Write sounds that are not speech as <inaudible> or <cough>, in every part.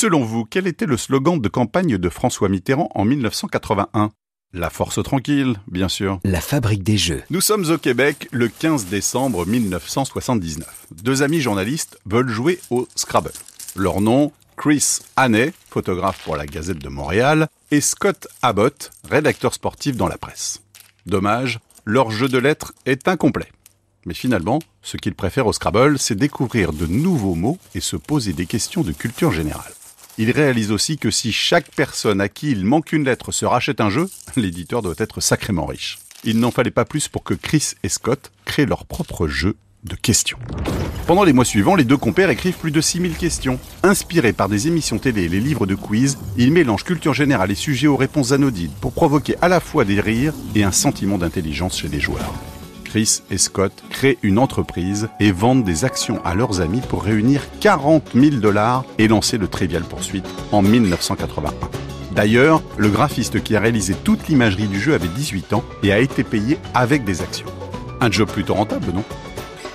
Selon vous, quel était le slogan de campagne de François Mitterrand en 1981 La force tranquille, bien sûr. La fabrique des jeux. Nous sommes au Québec le 15 décembre 1979. Deux amis journalistes veulent jouer au Scrabble. Leur nom, Chris Hannay, photographe pour la Gazette de Montréal, et Scott Abbott, rédacteur sportif dans la presse. Dommage, leur jeu de lettres est incomplet. Mais finalement, ce qu'ils préfèrent au Scrabble, c'est découvrir de nouveaux mots et se poser des questions de culture générale. Ils réalisent aussi que si chaque personne à qui il manque une lettre se rachète un jeu, <laughs> l'éditeur doit être sacrément riche. Il n'en fallait pas plus pour que Chris et Scott créent leur propre jeu de questions. Pendant les mois suivants, les deux compères écrivent plus de 6000 questions. Inspirés par des émissions télé et les livres de quiz, ils mélangent culture générale et sujets aux réponses anodines pour provoquer à la fois des rires et un sentiment d'intelligence chez les joueurs. Chris et Scott créent une entreprise et vendent des actions à leurs amis pour réunir 40 000 dollars et lancer le Trivial Poursuite en 1981. D'ailleurs, le graphiste qui a réalisé toute l'imagerie du jeu avait 18 ans et a été payé avec des actions. Un job plutôt rentable, non?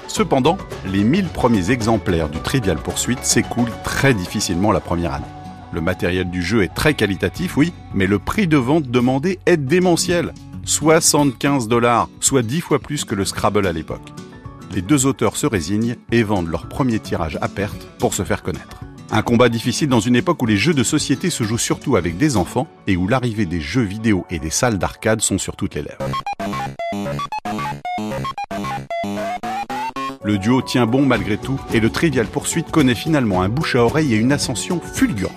Cependant, les 1000 premiers exemplaires du Trivial Poursuite s'écoulent très difficilement la première année. Le matériel du jeu est très qualitatif, oui, mais le prix de vente demandé est démentiel. 75 dollars, soit 10 fois plus que le Scrabble à l'époque. Les deux auteurs se résignent et vendent leur premier tirage à perte pour se faire connaître. Un combat difficile dans une époque où les jeux de société se jouent surtout avec des enfants et où l'arrivée des jeux vidéo et des salles d'arcade sont sur toutes les lèvres. Le duo tient bon malgré tout et le Trivial Poursuite connaît finalement un bouche à oreille et une ascension fulgurante.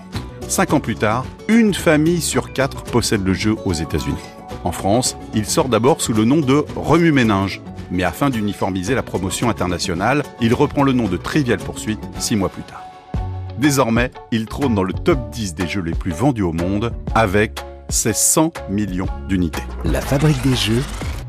Cinq ans plus tard, une famille sur quatre possède le jeu aux États-Unis. En France, il sort d'abord sous le nom de Remue Méninge, mais afin d'uniformiser la promotion internationale, il reprend le nom de Trivial Poursuite six mois plus tard. Désormais, il trône dans le top 10 des jeux les plus vendus au monde avec ses 100 millions d'unités. La fabrique des jeux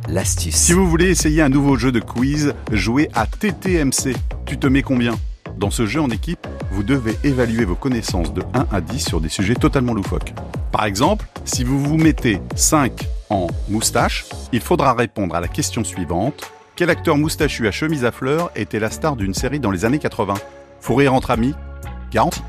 l'astuce. Si vous voulez essayer un nouveau jeu de quiz, jouez à TTMC. Tu te mets combien? Dans ce jeu en équipe, vous devez évaluer vos connaissances de 1 à 10 sur des sujets totalement loufoques. Par exemple, si vous vous mettez 5 en moustache, il faudra répondre à la question suivante. Quel acteur moustachu à chemise à fleurs était la star d'une série dans les années 80 Faut rire entre amis? Garanti.